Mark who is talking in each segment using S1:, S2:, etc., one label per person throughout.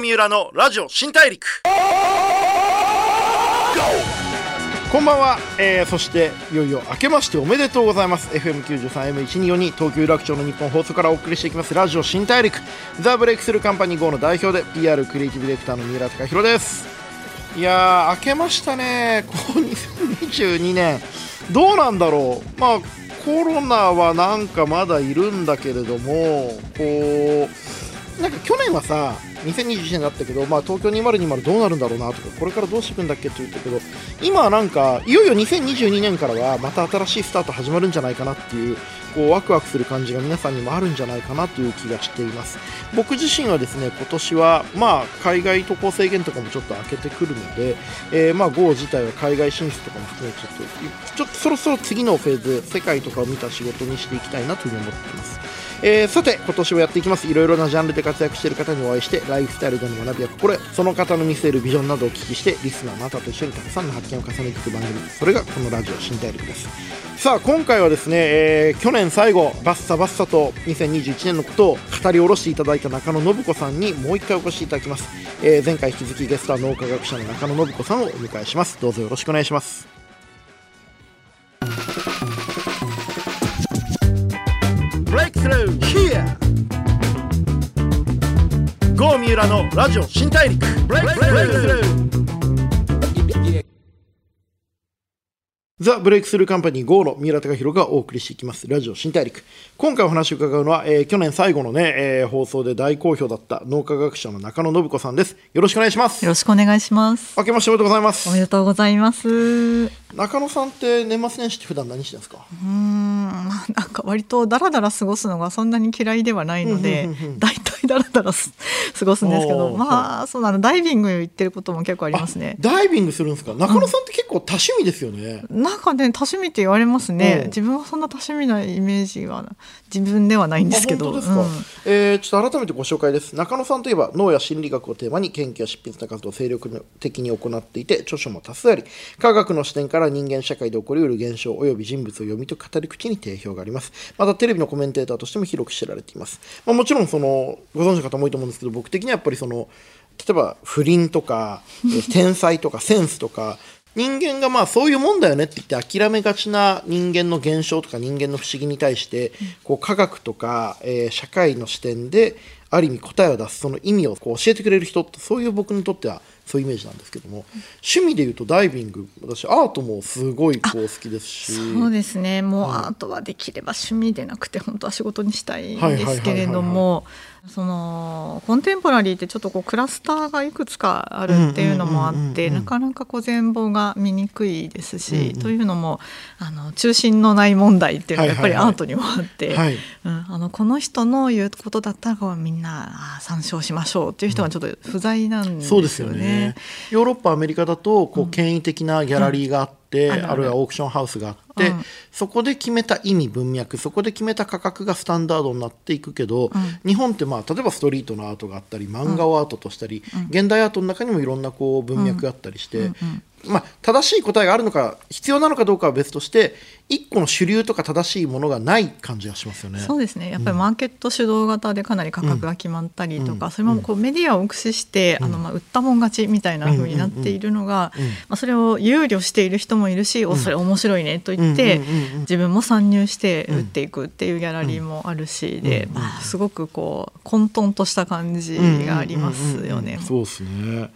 S1: 三浦のラジオ新大陸。こんばんは、えー、そしていよいよ明けましておめでとうございます。FM93M1242 東京有楽町の日本放送からお送りしていきます。ラジオ新大陸。ザ・ブレイクスルーカンパニー GO の代表で PR クリエイティブディレクターの三浦貴弘です。いやー明けましたね。こう2022年。どうなんだろう。まあコロナはなんかまだいるんだけれどもこうなんか去年はさ2021年だったけど、まあ、東京2020どうなるんだろうなとかこれからどうしていくんだっけって言ったけど今はなんかいよいよ2022年からはまた新しいスタート始まるんじゃないかなっていうこうワクワクする感じが皆さんにもあるんじゃないかなという気がしています。僕自身はですね今年はまあ海外渡航制限とかもちょっと開けてくるので、えー、まあ GO 自体は海外進出とかも含めちょっとちょっとそろそろ次のフェーズ世界とかを見た仕事にしていきたいなというふうに思っています。えー、さて今年もやっていきます。いろいろなジャンルで活躍している方にお会いしてライフスタイルでの学びや心得その方の見せるビジョンなどをお聞きしてリスナーのあなたと一緒にたくさんの発見を重ねていく番組。それがこのラジオ新大陸です。さあ今回はですね、えー、去年最後バッサバッサと2021年のことを語り下ろしていただいた中野信子さんにもう一回お越しいただきます、えー、前回引き続きゲストは脳科学者の中野信子さんをお迎えします。どうぞよろしくお願いします。Through here. 郷三浦のラジオ新大陸。ブレイクスルーザ・ブレイクスルーカンパニー GO の三浦貴弘がお送りしていきます、ラジオ新大陸。今回お話を伺うのは、えー、去年最後のね、えー、放送で大好評だった脳科学者の中野信子さんです。よろしくお願いします。
S2: よろしくお願いします。
S1: 明けましておめでとうございます。
S2: おめでとうございます。
S1: 中野さんって年末年始って普段何してんですか？
S2: うん、なんか割とだらだら過ごすのがそんなに嫌いではないので、大体だらだら過ごすんですけど、まあ、そうなの、ダイビング行ってることも結構ありますね。
S1: ダイビングするんですか？中野さんって結構多趣味ですよね。
S2: うん、なんかね、多趣味って言われますね。自分はそんな多趣味なイメージは自分ではないんですけど。
S1: うん、えー、ちょっと改めてご紹介です。中野さんといえば脳や心理学をテーマに研究や執筆な活動を精力的に行っていて、著書も多数あり、科学の視点から人間社会で起こりうる現象及び人物を読み解く語り口に定評があります。またテレビのコメンテーターとしても広く知られています。まあ、もちろんそのご存知の方も多いと思うんですけど僕的にはやっぱりその例えば不倫とか 天才とかセンスとか人間がまあそういうもんだよねって言って諦めがちな人間の現象とか人間の不思議に対してこう科学とか、えー、社会の視点である意味答えを出すその意味をこう教えてくれる人ってそういう僕にとってはそういうイメージなんですけども、趣味でいうとダイビング。私アートもすごいこう好きですし。
S2: そうですね。もうアートはできれば趣味でなくて本当は仕事にしたいんですけれどもそのコンテンポラリーってちょっとこうクラスターがいくつかあるっていうのもあってなかなかこう全貌が見にくいですし、うんうん、というのもあの中心のない問題っていうのがやっぱりアートにもあって、あのこの人の言うことだったらみんな参照しましょうっていう人がちょっと不在なんですよね。そうですよね。
S1: ヨーロッパアメリカだとこう権威的なギャラリーがあって、うん、あるいはオークションハウスがあって、うん、そこで決めた意味文脈そこで決めた価格がスタンダードになっていくけど、うん、日本ってまあ例えばストリートのアートがあったり漫画をアートとしたり、現代アートの中にもいろんなこう文脈があったりして、まあ、正しい答えがあるのか必要なのかどうかは別として一個の主流とか正しいものがない感じがしますよね。
S2: そうですね。やっぱりマーケット主導型でかなり価格が決まったりとか、うん、それもこうメディアを駆使して、うん、あのまあ売ったもん勝ちみたいな風になっているのが、まあ、それを憂慮している人もいるし、おそれ面白いねと言って、自分も参入して売っていくっていうギャラリーもあるしで、まあ、すごくこう混沌とした感じがありますよね。
S1: そうですね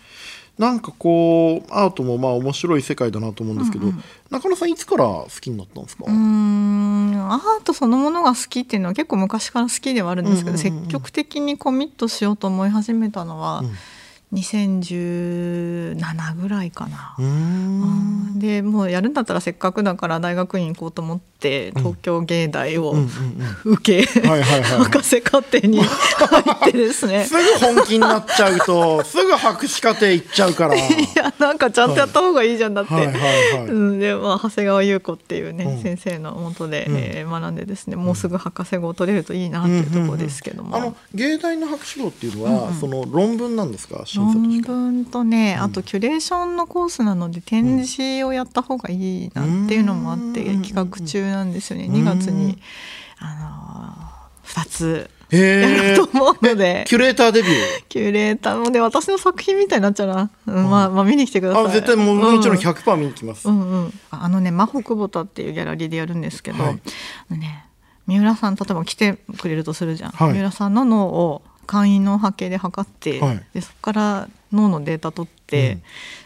S1: なんかこうアートもまあ面白い世界だなと思うんですけど、うんうん、中野さんいつから好きになったんですか？
S2: うん。アートそのものが好きっていうのは結構昔から好きではあるんですけど、積極的にコミットしようと思い始めたのは、うん。2017ぐらいかな。でもうやるんだったらせっかくだから大学院行こうと思って東京芸大を受け博士課程に 入ってですね。
S1: すぐ本気になっちゃうとすぐ博士課程行っちゃうから。い
S2: やなんかちゃんとやった方がいいじゃんだって、で、まあ、長谷川優子っていうね、うん、先生のもとで、うん、えー、学んでですねもうすぐ博士号を取れるといいなっていうところですけども、
S1: あの芸大の博士号っていうのは、うんうん、その論文なんですか？
S2: 論文とね、あとキュレーションのコースなので展示をやった方がいいなっていうのもあって企画中なんですよね。2月にあの2つやると思うので。
S1: キュレーターデビュー？
S2: キュレーターもね私の作品みたいになっちゃうな、うん、まあまあ見に来てください。
S1: あ絶対もうもちろん100%見に来ます、
S2: うんうん、あのね真帆久保田っていうギャラリーでやるんですけど、はい、ね三浦さん例えば来てくれるとするじゃん、はい、三浦さんの脳を簡易脳波計で測って、はい、でそこから脳のデータ取って、うん、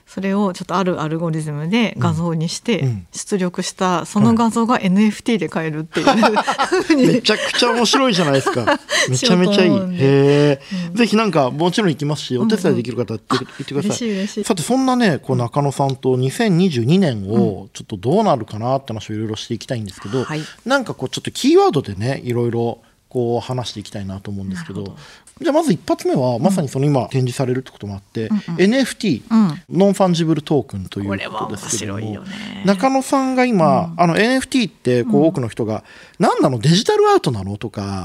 S2: それをちょっとあるアルゴリズムで画像にして出力したその画像が NFT で買えるっていう、は
S1: い、めちゃくちゃ面白いじゃないですか。めちゃめちゃいい。へえ、うん、ぜひなんかもちろん行きますしお手伝いできる方言って,、ってください。さてそんなねこう中野さんと2022年をちょっとどうなるかなって話をいろいろしていきたいんですけど、はい、なんかこうちょっとキーワードでねいろいろこう話していきたいなと思うんですけどじゃあまず一発目はまさにその今展示されるってこともあって、うんうん、NFT、うん、ノンファンジブルトークンということですけども、中野さんが今、うん、あの NFT ってこう多くの人が、うん、何なのデジタルアートなのとか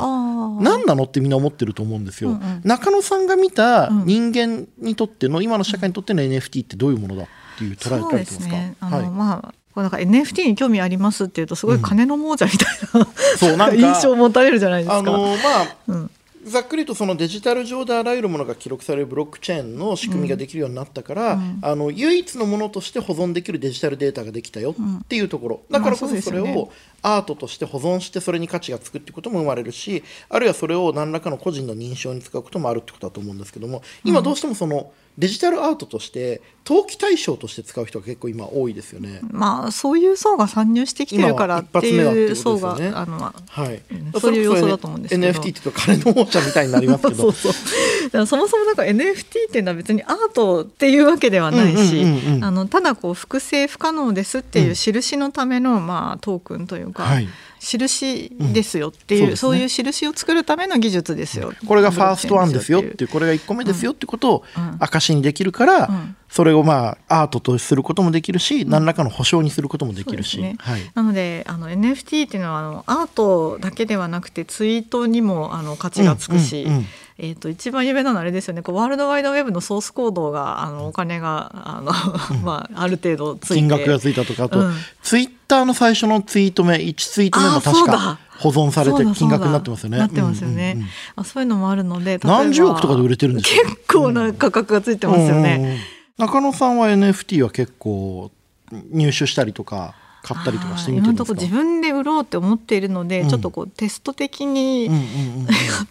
S1: 何なのってみんな思ってると思うんですよ、うんうん、中野さんが見た人間にとっての今の社会にとっての NFT ってどういうものだっていう捉え方ですか、
S2: はい、まあこうなんか NFT に興味ありますっていうとすごい金の亡者みたいな、うん、そうなんか 印象を持たれるじゃないですか。あの
S1: まあ、うんざっくりとそのデジタル上であらゆるものが記録されるブロックチェーンの仕組みができるようになったから、うん、あの唯一のものとして保存できるデジタルデータができたよっていうところ、だからこそそれをアートとして保存してそれに価値がつくってことも生まれるしあるいはそれを何らかの個人の認証に使うこともあるってことだと思うんですけども今どうしてもその、デジタルアートとして投機対象として使う人が結構今多いですよね。
S2: まあそういう層が参入してきてるからっていう層が、ね、あのはい、そういう要素だと思うんですけど。
S1: NFT って言うと金の亡者みたいになりますけど。そう
S2: そうそもそもなんか NFT っていうのは別にアートっていうわけではないし、あのただこう複製不可能ですっていう印のための、まあトークンというか。はい印ですよっていう、うん、そう、ね,、いう印を作るための技術ですよ、
S1: これがファーストワンですよっていうこれが1個目ですよってことを証にできるから、それをまあアートとすることもできるし、何らかの保証にすることもできるし、ね。
S2: はい、なのであの NFT っていうのはあのアートだけではなくてツイートにもあの価値がつくし、うんうんうんえーと、一番有名なのはあれですよね。こうワールドワイドウェブのソースコードがあのお金があの、まあ、ある程度ついて。
S1: 金額がついたとかあと、うん、ツイッターの最初のツイート目1ツイート目も確か保存されて金額になってますよね。
S2: なってますよね、うんうんうん、あそういうのもあるので
S1: 何十億とかで売れてるんです
S2: 結構な価格がついてますよね。うん。うんうん
S1: 中野さんは NFT は結構入手したりとか買ったりとかしてみてるんですか？
S2: 自分で売ろうって思っているので、うん、ちょっとこうテスト的に、やっ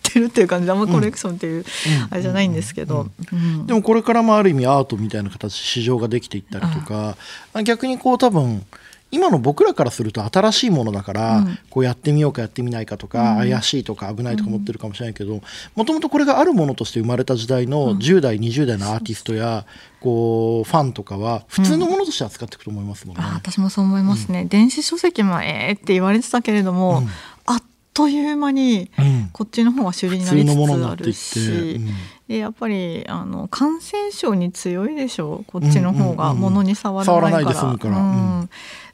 S2: てるっていう感じであんまコレクションっていうあれじゃないんですけど、
S1: でもこれからもある意味アートみたいな形市場ができていったりとか、逆にこう多分今の僕らからすると新しいものだから、うん、こうやってみようかやってみないかとか、うん、怪しいとか危ないとか思ってるかもしれないけどもともとこれがあるものとして生まれた時代の10代、20代のアーティストやこうファンとかは普通のものとして扱っていくと思いますもんね。
S2: 私もそう思いますね、電子書籍もえーって言われてたけれども、あっという間にこっちの方が主流になりつつあるし、でやっぱりあの感染症に強いでしょう。こっちの方が物に触らないから。うんうん。うん。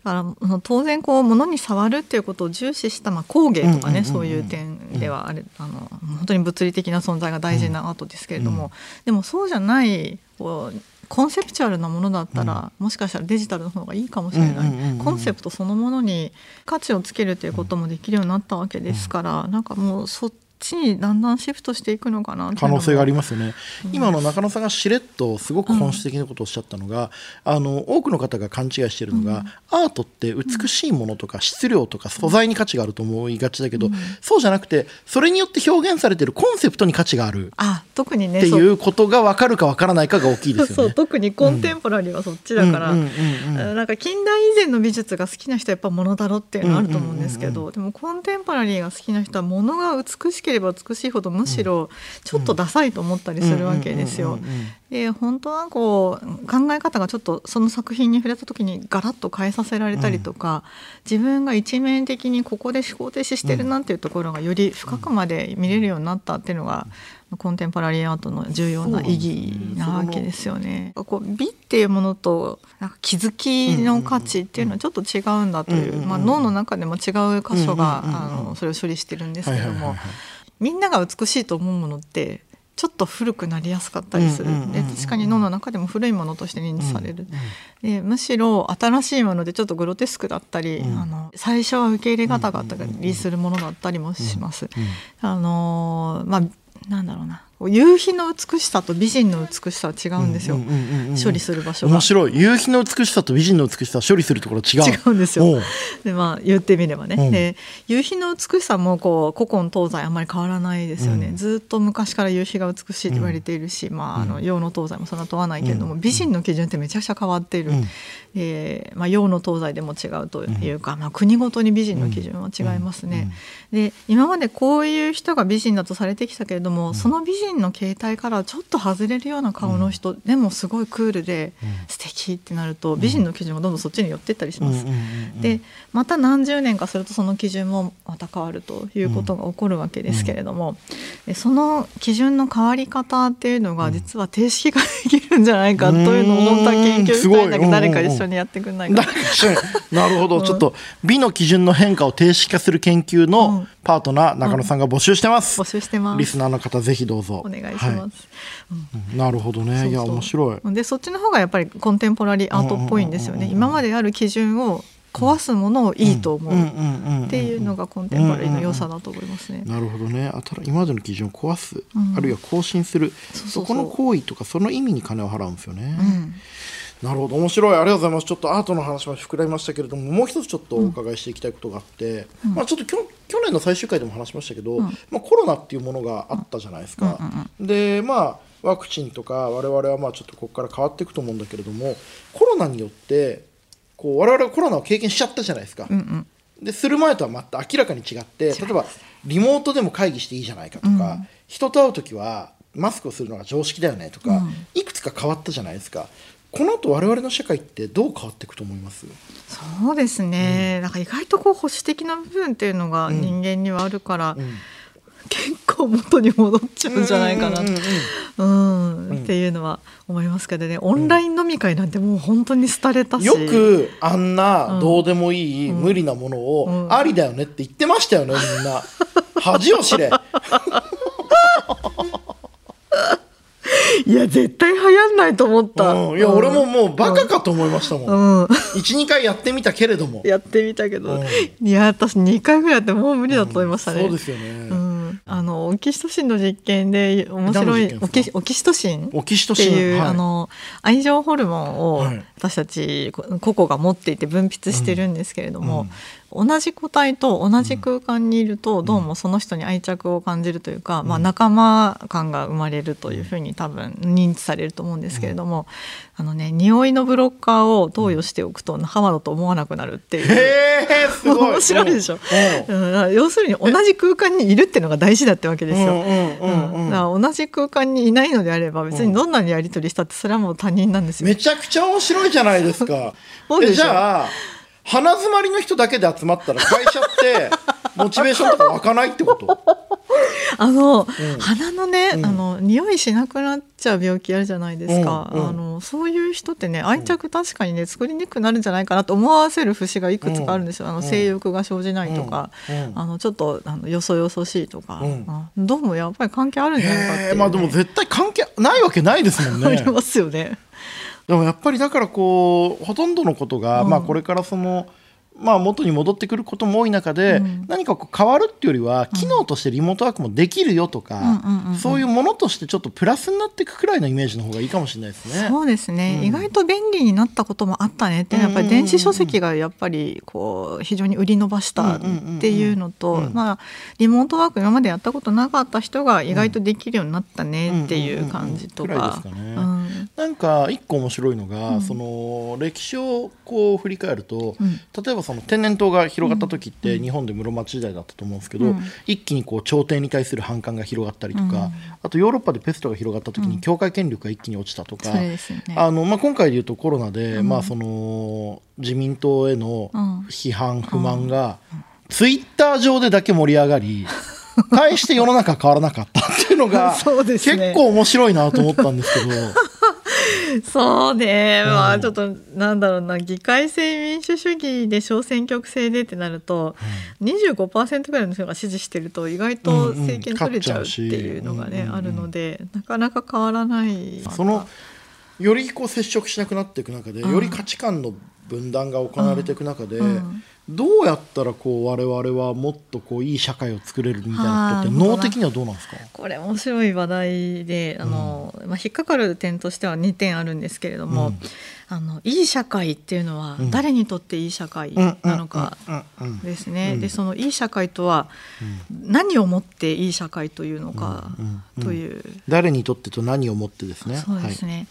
S2: から当然こう物に触るっていうことを重視した、まあ、工芸とかね、そういう点ではあれあの本当に物理的な存在が大事なアートですけれども、うん、でもそうじゃないこうコンセプチュアルなものだったら、うん、もしかしたらデジタルの方がいいかもしれない、コンセプトそのものに価値をつけるということもできるようになったわけですから、うん、なんかもうそっちにだんだんシフトしていくのかな
S1: 可能性がありますよね、今の中野さんがしれっとすごく本質的なことをおっしゃったのが、うん、あの多くの方が勘違いしているのが、うん、アートって美しいものとか質量とか素材に価値があると思いがちだけど、うん、そうじゃなくてそれによって表現されているコンセプトに価値がある。
S2: あ特にね
S1: っていうことが分かるか分からないかが大きいですよね。
S2: 特にコンテンポラリーはそっちだから。なんか近代以前の美術が好きな人はやっぱ物だろっていうのはあると思うんですけど、でもコンテンポラリーが好きな人は物が美しければ美しいほどむしろちょっとダサいと思ったりするわけですよ。で本当はこう考え方がちょっとその作品に触れた時にガラッと変えさせられたりとか、自分が一面的にここで思考停止してるなっていうところがより深くまで見れるようになったっていうのが、コンテンポラリーアートの重要な意義なわけですよね。こう美っていうものとなんか気づきの価値っていうのはちょっと違うんだという、まあ、脳の中でも違う箇所が、あのそれを処理してるんですけども。みんなが美しいと思うものってちょっと古くなりやすかったりする、で確かに脳の中でも古いものとして認知される、でむしろ新しいものでちょっとグロテスクだったり、あの最初は受け入れ方があったりするものだったりもします。あのまあなんだろうな夕日の美しさと美人の美しさは違うんですよ、処理する場所が。
S1: 面白い。夕日の美しさと美人の美しさ処理するところ違う
S2: 違うんですよ。でまあ言ってみればね、うん、で夕日の美しさもこう古今東西あんまり変わらないですよね、うん、ずっと昔から夕日が美しいと言われているし、うん、まああの洋の東西もそんな問わないけれども、美人の基準ってめちゃくちゃ変わっている、えーまあ、洋の東西でも違うというか、まあ、国ごとに美人の基準は違いますね、で今までこういう人が美人だとされてきたけれども、その美人の形態からちょっと外れるような顔の人、でもすごいクールで素敵ってなると、美人の基準もどんどんそっちに寄っていったりします。でまた何十年かするとその基準もまた変わるということが起こるわけですけれども、その基準の変わり方っていうのが実は定式化できるんじゃないかというのを本当は研究したいんだけど誰か一緒にやってくんないか
S1: な。るほど、ちょっと美の基準の変化を定式化する研究のパートナー、中野さんが募集してます、
S2: 募集してます。
S1: リスナーの方ぜひどうぞ。
S2: お願いします、はい。
S1: うん、なるほどね。いや面白
S2: い。でそっちの方がやっぱりコンテンポラリーアートっぽいんですよね。今まである基準を壊すものをいいと思う。っていうのがコンテンポラリーの良さだと思いますね。
S1: なるほどね。あた今までの基準を壊す、うん、あるいは更新する。そこの行為とかその意味に金を払うんですよね。うんなるほど。面白い。ありがとうございます。ちょっとアートの話も膨らみましたけれどももう一つちょっとお伺いしていきたいことがあって、うん、まあ、ちょっと去年の最終回でも話しましたけど、うん、まあ、コロナっていうものがあったじゃないですか、でまあワクチンとか我々はまあちょっとここから変わっていくと思うんだけれどもコロナによってこう我々はコロナを経験しちゃったじゃないですか。うんうん。でする前とはまた明らかに違って例えばリモートでも会議していいじゃないかとか、うん、人と会う時はマスクをするのが常識だよねとか、うん、いくつか変わったじゃないですかこの後我々の社会ってどう変わっていくと思います？
S2: そうですね、うん、なんか意外とこう保守的な部分っていうのが人間にはあるから、結構元に戻っちゃうんじゃないかな、うんっていうのは思いますけどね。オンライン飲み会なんてもう本当に廃れたし、
S1: よくあんなどうでもいい、無理なものをありだよねって言ってましたよねみんな。恥を知れ
S2: いや絶対流行んないと思った、
S1: うん、いや、俺ももうバカかと思いましたもん、うん、12回やってみたけれども。
S2: やってみたけど、うん、いや私2回ぐらいやってもう無理だと思いましたね、
S1: そうですよね、
S2: あのオキシトシンの実験で面白いオキオキシトシン？っていう、はい、あの愛情ホルモンを私たち個々が持っていて分泌してるんですけれども、同じ個体と同じ空間にいると、どうもその人に愛着を感じるというか、まあ、仲間感が生まれるというふうに多分認知されると思うんですけれども、あのね匂いのブロッカーを投与しておくと仲間だと思わなくなるっていう。
S1: へすごい。
S2: 面白いでしょ、うん、要するに同じ空間にいるっていうのが大事だってわけですよ。だから同じ空間にいないのであれば別にどんなにやり取りしたってそれはもう他人なんですよ。
S1: めちゃくちゃ面白いじゃないですか。じゃあ鼻詰まりの人だけで集まったら会社って モチベーションとか湧かないってこと？
S2: あの、うん、鼻のね、うん、あの匂いしなくなっちゃう病気あるじゃないですか、うんうん、あのそういう人ってね愛着確かにね作りにくくなるんじゃないかなと思わせる節がいくつかあるんですよ、あの性欲が生じないとか、あのちょっとあのよそよそしいとか、どうもやっぱり関係あるんじゃないかって、ね、
S1: まあでも絶対関係ないわけないですもんね。
S2: ありますよね。
S1: でもやっぱりだからこうほとんどのことが、まあこれからそのまあ、元に戻ってくることも多い中で、うん、何かこう変わるっていうよりは機能としてリモートワークもできるよとか、そういうものとしてちょっとプラスになっていくくらいのイメージの方がいいかもしれないですね。
S2: そうですね、うん、意外と便利になったこともあったねってやっぱり電子書籍がやっぱりこう非常に売り伸ばしたっていうのと、まあ、リモートワーク今までやったことなかった人が意外とできるようになったねっていう感じとか。
S1: なんか一個面白いのが、うん、その歴史をこう振り返ると、うん、例えばその天然痘が広がった時って日本で室町時代だったと思うんですけど、うん、一気にこう朝廷に対する反感が広がったりとか、あとヨーロッパでペストが広がった時に教会権力が一気に落ちたとか、あのまあ、今回でいうとコロナで、まあ、その自民党への批判、不満が、ツイッター上でだけ盛り上がり。対して世の中変わらなかったっていうのが 結構面白いなと思ったんですけど
S2: そうね、うん、まあちょっとなんだろうな議会制民主主義で小選挙区制でってなると、うん、25%ぐらいの人が支持してると意外と政権取れちゃうっていうのがね、あるのでなかなか変わらない。
S1: そのよりこう接触しなくなっていく中で、より価値観の分断が行われていく中で、どうやったらこう我々はもっとこういい社会を作れるみたいなことって脳的にはどうなんですか？
S2: これ面白い話題であの、うん、まあ、引っかかる点としては2点あるんですけれども、うん、あのいい社会っていうのは誰にとっていい社会なのかですね。でそのいい社会とは何をもっていい社会というのかという。
S1: 誰にとってと何をもってですね。
S2: そうですね。はい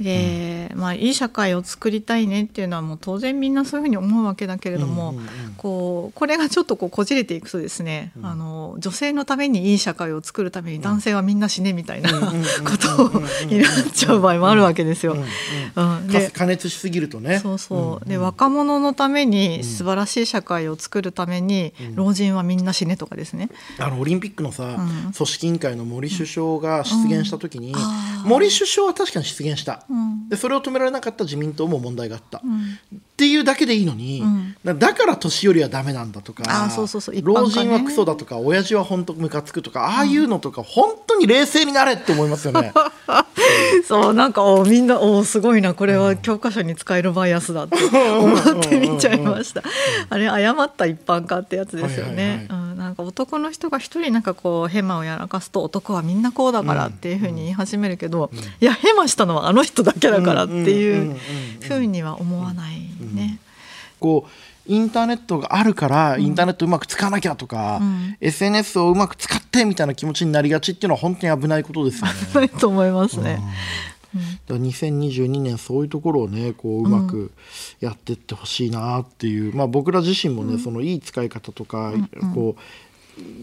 S2: で、まあ、いい社会を作りたいねっていうのはもう当然みんなそういうふうに思うわけだけれども、うんうんうん、こうこれがちょっとこうこじれていくとですね、うん、あの女性のためにいい社会を作るために男性はみんな死ねみたいなことになっちゃう場合もあるわけですよ。
S1: で加熱しすぎるとね。
S2: そうそう。で若者のために素晴らしい社会を作るために老人はみんな死ねとかですね。
S1: あのオリンピックのさ、うん、組織委員会の森首相が出現した時に、森首相は確かに出現した。でそれを止められなかった自民党も問題があった、っていうだけでいいのに、だから年寄りはダメなんだとか老人はクソだとか親父は本当ムカつくとかああいうのとか、本当に冷静になれって思いますよね。
S2: そうなんかおみんなおすごいな。これは教科書に使えるバイアスだって思って見ちゃいました。あれ誤った一般化ってやつですよね。なんか男の人が一人なんかこうヘマをやらかすと男はみんなこうだからっていうふうに言い始めるけど、いやヘマしたのはあの人だけだからっていうふうには思わないね。
S1: こうインターネットがあるからインターネットうまく使わなきゃとか、うん、SNS をうまく使ってみたいな気持ちになりがちっていうのは本当に危ないことですよね。
S2: 危 ないと思いますね。
S1: うん、だ2022年そういうところをねこううまくやっていってほしいなっていう、まあ、僕ら自身もね、そのいい使い方とか、こう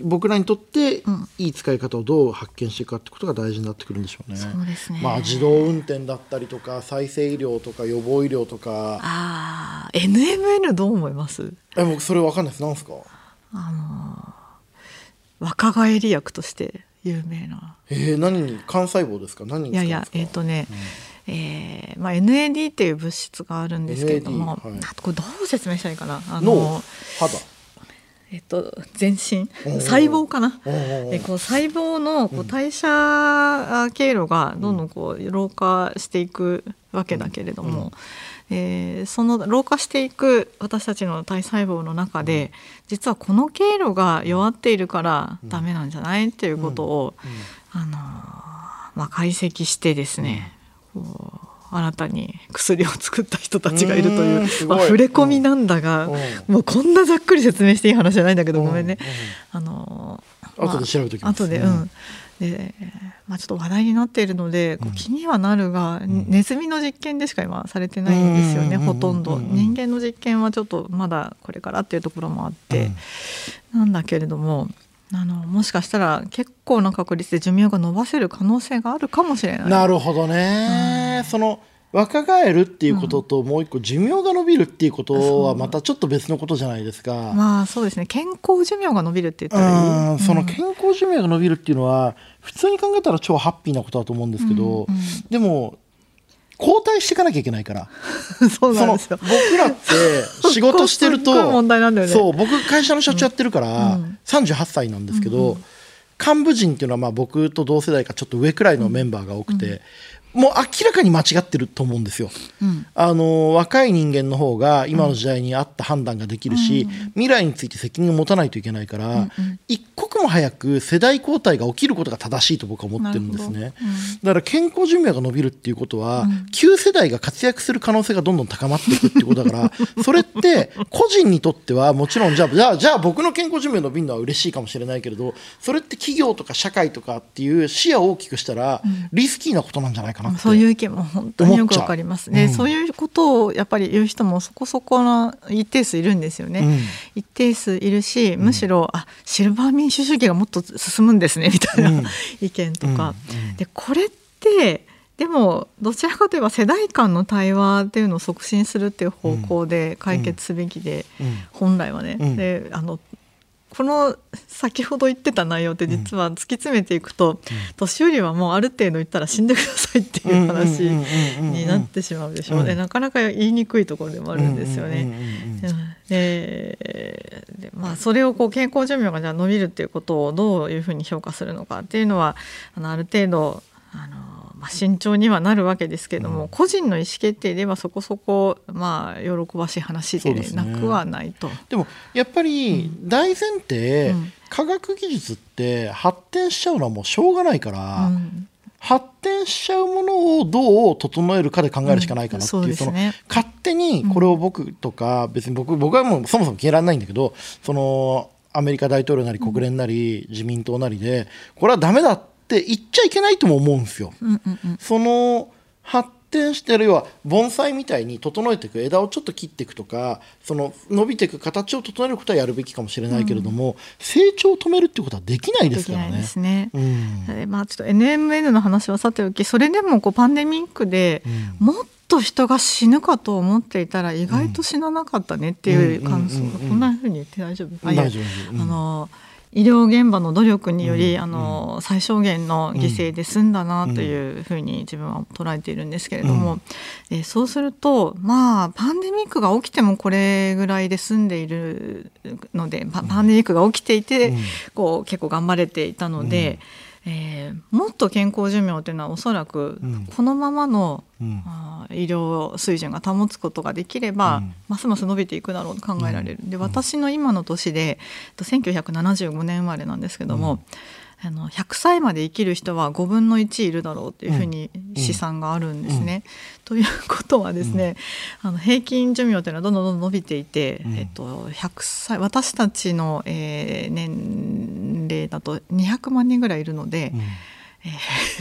S1: 僕らにとっていい使い方をどう発見していくかってことが大事になってくるんでしょうね。
S2: そうですね。
S1: まあ、自動運転だったりとか再生医療とか予防医療とか。
S2: あ NMN どう思います？
S1: え僕それ分かんないです。何ですか？あ
S2: の若返り薬として有名な。
S1: えー、何に？幹細胞ですか？何にいやいや
S2: えっ、ー、とね、うん、えーまあ、NAD っていう物質があるんですけれども、はい、これどう説明したらいいかな？
S1: あの肌？
S2: えっと、全身？細胞かな？えこう細胞のこう代謝経路がどんどんこう老化していくわけだけれども、えー、その老化していく私たちの体細胞の中で実はこの経路が弱っているからダメなんじゃない？っていうことを、あのまあ、解析してですね、こう新たに薬を作った人たちがいるというまあ、触れ込みなんだが、もうこんなざっくり説明していい話じゃないんだけど、ごめんね。あの
S1: まあ、後で調べとき
S2: ます。後で、うん。で、まあ、ちょっと話題になっているので、こう気にはなるが、ネズミの実験でしか今されてないんですよね、ほとんど。人間の実験はちょっとまだこれからっていうところもあって、なんだけれども。あの。もしかしたら結構な確率で寿命が延ばせる可能性があるかもしれない。
S1: なるほどね、うん、その若返るっていうことと、もう一個寿命が延びるっていうことはまたちょっと別のことじゃないですか。
S2: まあそうですね。健康寿命が延びるって言ったらいい、うん、
S1: その健康寿命が延びるっていうのは普通に考えたら超ハッピーなことだと思うんですけど、うんうん、でも交代していかなきゃいけないから。
S2: そうなんですよ。
S1: 僕らって仕事してると
S2: 問題なんだよね。
S1: そう僕会社の社長やってるから、うん、38歳なんですけど、うん幹部陣っていうのはまあ僕と同世代かちょっと上くらいのメンバーが多くて、もう明らかに間違ってると思うんですよ、うん、あの若い人間の方が今の時代に合った判断ができるし、うん、未来について責任を持たないといけないから、うんうん、一刻も早く世代交代が起きることが正しいと僕は思ってるんですね、うん、だから健康寿命が伸びるっていうことは、旧世代が活躍する可能性がどんどん高まっていくっていうことだから それって個人にとってはもちろんじゃあじゃあじゃあ僕の健康寿命伸びるのは嬉しいかもしれないけれどそれって企業とか社会とかっていう視野を大きくしたらリスキーなことなんじゃないかな
S2: そういう意見も本当によくわかりますね、う。ん、そういうことをやっぱり言う人もそこそこの一定数いるんですよね、うん、一定数いるしむしろ、あシルバー民主主義がもっと進むんですねみたいな、意見とか、でこれってでもどちらかといえば世代間の対話っていうのを促進するっていう方向で解決すべきで、本来はね、であのこの先ほど言ってた内容って実は突き詰めていくと、うん、年寄りはもうある程度言ったら死んでくださいっていう話になってしまうでしょうね、なかなか言いにくいところでもあるんですよね。でまあ、それをこう健康寿命がじゃあ伸びるっていうことをどういうふうに評価するのかっていうのはあのある程度あのまあ、慎重にはなるわけですけれども、うん、個人の意思決定ではそこそこ、まあ、喜ばしい話でなくはないと。
S1: でね、でもやっぱり大前提、うん、科学技術って発展しちゃうのはもうしょうがないから、うん、発展しちゃうものをどう整えるかで考えるしかないかなっていう,、その勝手にこれを僕とか、別に僕僕はもうそもそも消えられないんだけどそのアメリカ大統領なり国連なり自民党なりでこれはダメだってって言っちゃいけないとも思うんですよ。うんうんうん、その発展してる要は盆栽みたいに整えていく枝をちょっと切っていくとかその伸びていく形を整えることはやるべきかもしれないけれども、うん、成長を止めるってことはできないですからね。ですね。
S2: うん、まあちょっと NMN の話はさておきそれでもこうパンデミックでもっと人が死ぬかと思っていたら意外と死ななかったねっていう感想、こんなふうに言って大丈夫？大丈夫、あの医療現場の努力により、うん、あの最小限の犠牲で済んだなというふうに自分は捉えているんですけれども、うん、えそうするとまあパンデミックが起きてもこれぐらいで済んでいるのでパンデミックが起きていて、こう結構頑張れていたので。えー、もっと健康寿命というのはおそらくこのままのうん、医療水準が保つことができれば、うん、ますます伸びていくだろうと考えられる、で私の今の年で1975年生まれなんですけども、あの100歳まで生きる人は5分の1いるだろうというふうに試算があるんですね。ということはですね、あの平均寿命というのはどんどんどんどん伸びていて、えっと、100歳私たちの、えー、年齢だと200万人ぐらいいるので。え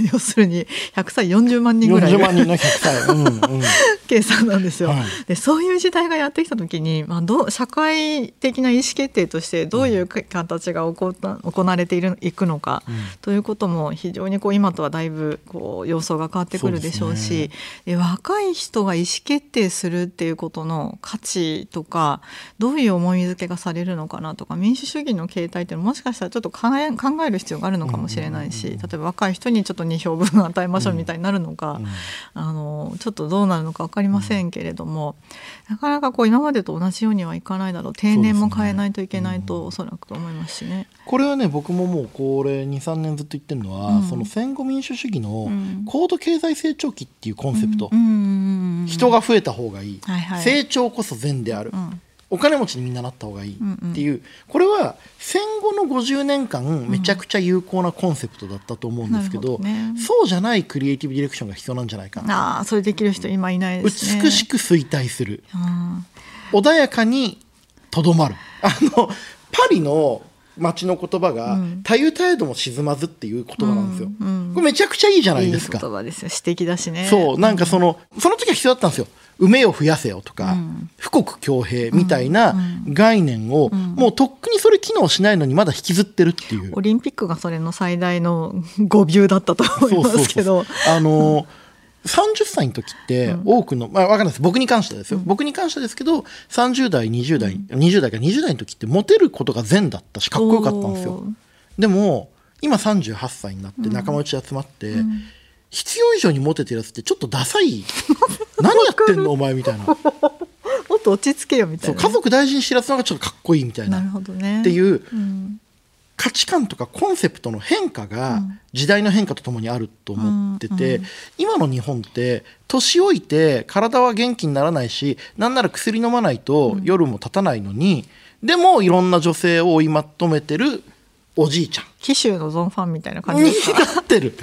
S2: ー、要するに100歳40万人ぐらい。
S1: 40万人の100歳、うんうん、
S2: 計算なんですよ、はい、でそういう時代がやってきた時に、まあ、ど社会的な意思決定としてどういう形が行行われているいくのか、うん、ということも非常にこう今とはだいぶこう様相が変わってくるでしょうしで、ね、若い人が意思決定するっていうことの価値とかどういう思い付けがされるのかなとか民主主義の形態っていうのももしかしたらちょっと考え考える必要があるのかもしれないし、例えば若いい人にちょっと2票分与えましょうみたいになるのか、うん、あのちょっとどうなるのか分かりませんけれども、なかなかこう今までと同じようにはいかないだろう。定年も変えないといけないとおそらく思いますしね。
S1: これはね僕ももうこれ23年ずっと言ってるのは、うん、その戦後民主主義の高度経済成長期っていうコンセプト、人が増えた方がいい、はいはい、成長こそ善である。うんお金持ちにみんななった方がいいっていう、うんうん、これは戦後の50年間めちゃくちゃ有効なコンセプトだったと思うんですけどうんどね、そうじゃないクリエイティブディレクションが必要なんじゃないか
S2: な。あそれできる人今いないです
S1: ね。美しく衰退する、うん、穏やかにとどまる。あのパリの街の言葉が「たゆたえども沈まず」っていう言葉なんですよ、うんうん、これめちゃくちゃいいじゃないですか。
S2: いい言葉ですよ。詩的だしね。
S1: そうなんかその、その時は必要だったんですよ梅を増やせよとか、うん、富国強兵みたいな概念を、もうとっくにそれ機能しないのにまだ引きずってるっていう。
S2: オリンピックがそれの最大の 誤謬だったと思いますけど。
S1: あの30歳の時って多くの、まあ分かんないです。僕に関してですよ、うん、僕に関してですけど30代20代、うん、20代から20代の時ってモテることが善だったしかっこよかったんですよ。でも今38歳になって仲間内集まって、うん。必要以上にモテてるやつってちょっっとダサい 何やってんのお前みたいな。も
S2: っと落ち着けよみたいな、
S1: ね、家族大事にしてるやつのがちょっとかっこいいみたいな。
S2: なるほど、ね、
S1: っていう、うん、価値観とかコンセプトの変化が時代の変化とともにあると思ってて、うんうん、今の日本って年老いて体は元気にならないしなんなら薬飲まないと夜も立たないのに、でもいろんな女性を追いまとめてるおじいちゃん。
S2: 紀州のゾンファンみたいな感じです
S1: か？なってる。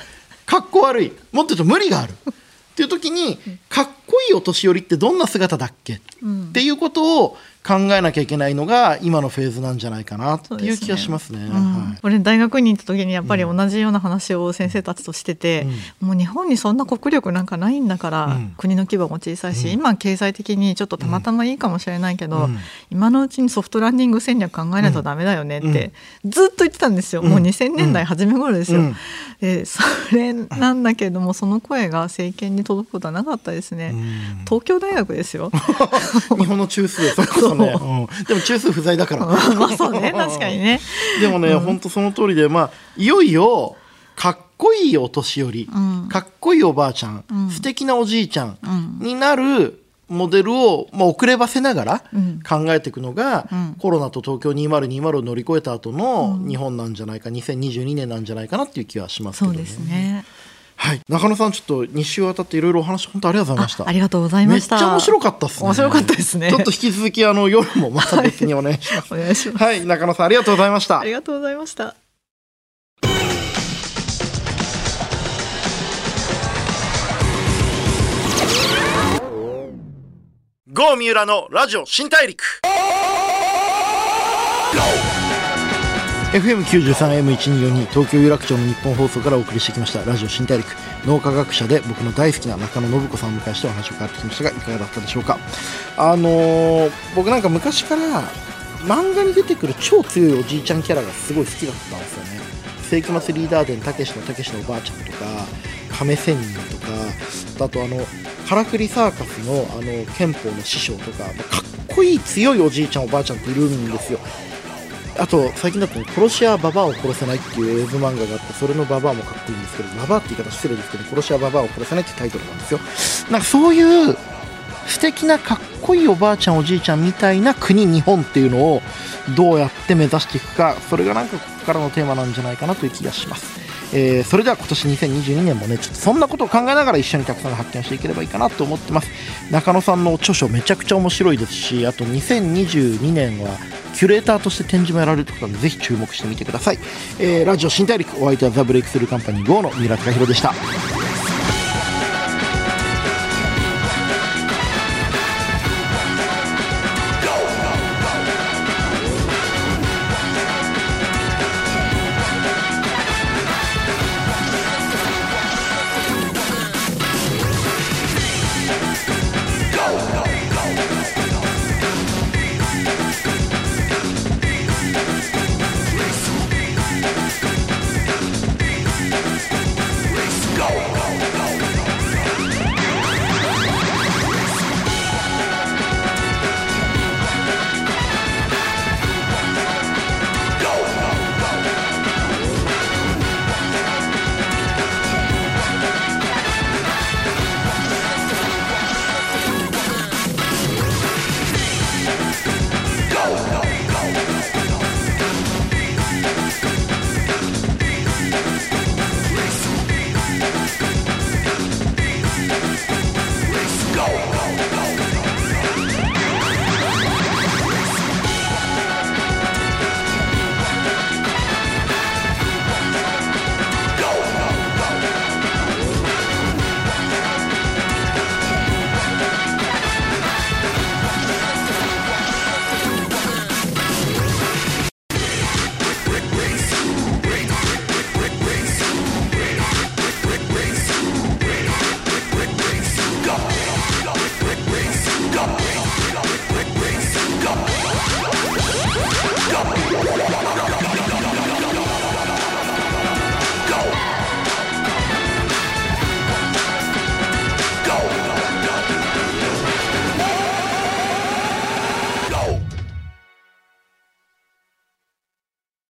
S1: かっこ悪い。もっと言うと無理がある。っていう時にかっこいいお年寄りってどんな姿だっけ、うん、っていうことを考えなきゃいけないのが今のフェーズなんじゃないかなっていう気がしますね。すねうん。
S2: はい、俺大学に行った時にやっぱり同じような話を先生たちとしてて、うん、もう日本にそんな国力なんかないんだから、うん、国の規模も小さいし、今経済的にちょっとたまたまいいかもしれないけど、今のうちにソフトランディング戦略考えないとダメだよねってずっと言ってたんですよ、もう2000年代初め頃ですよ。でそれなんだけどもその声が政権に届くことはなかったですね。東京大学ですよ。
S1: 日本の中枢それこそね、う。ん、でも中枢不在だから。ま
S2: あそうね。確かにね。
S1: でもね、うん、本当その通りでまあいよいよかっこいいお年寄り、うん、かっこいいおばあちゃん、うん、素敵なおじいちゃんになるモデルを、まあ、遅ればせながら考えていくのが、うん、コロナと東京2020を乗り越えた後の日本なんじゃないか、うん、2022年なんじゃないかなっていう気はしますけど
S2: ね。そうですね
S1: はい、中野さんちょっと2週わたっていろいろお話本当 ありがとうございました。
S2: ありがとうございました。
S1: めっちゃ面白かったですね。
S2: 面白かったですね。
S1: ちょっと引き続きあの夜もまた別にお願いします、
S2: はい、お願いします。
S1: はい中野さんありがとうございました。
S2: ありがとうございました。
S1: 郷三浦のラジオ新大陸 FM93M1242 東京有楽町の日本放送からお送りしてきましたラジオ新大陸。脳科学者で僕の大好きな中野信子さんを迎えしてお話を伺ってきましたがいかがだったでしょうか？あのー、僕なんか昔から漫画に出てくる超強いおじいちゃんキャラがすごい好きだったんですよね。世紀末リーダー伝たけしのたけしのおばあちゃんとか亀仙人とかあとあのからくりサーカスのあの憲法の師匠とかかっこいい強いおじいちゃんおばあちゃんっているんですよ。あと最近だと、ね殺し屋ババアを殺せないっていう映像漫画があってそれのババアもかっこいいんですけどババアって言い方失礼ですけど殺し屋ババアを殺せないってタイトルなんですよ。なんかそういう素敵なかっこいいおばあちゃんおじいちゃんみたいな国日本っていうのをどうやって目指していくかそれがなんかここからのテーマなんじゃないかなという気がします。えー、それでは今年2022年もねちょっとそんなことを考えながら一緒にたくさん発見していければいいかなと思ってます。中野さんの著書めちゃくちゃ面白いですしあと2022年はキュレーターとして展示もやられるということでぜひ注目してみてください、えー、ラジオ新大陸お相手はザ・ブレイクスルーカンパニー GO の三浦貴弘でした。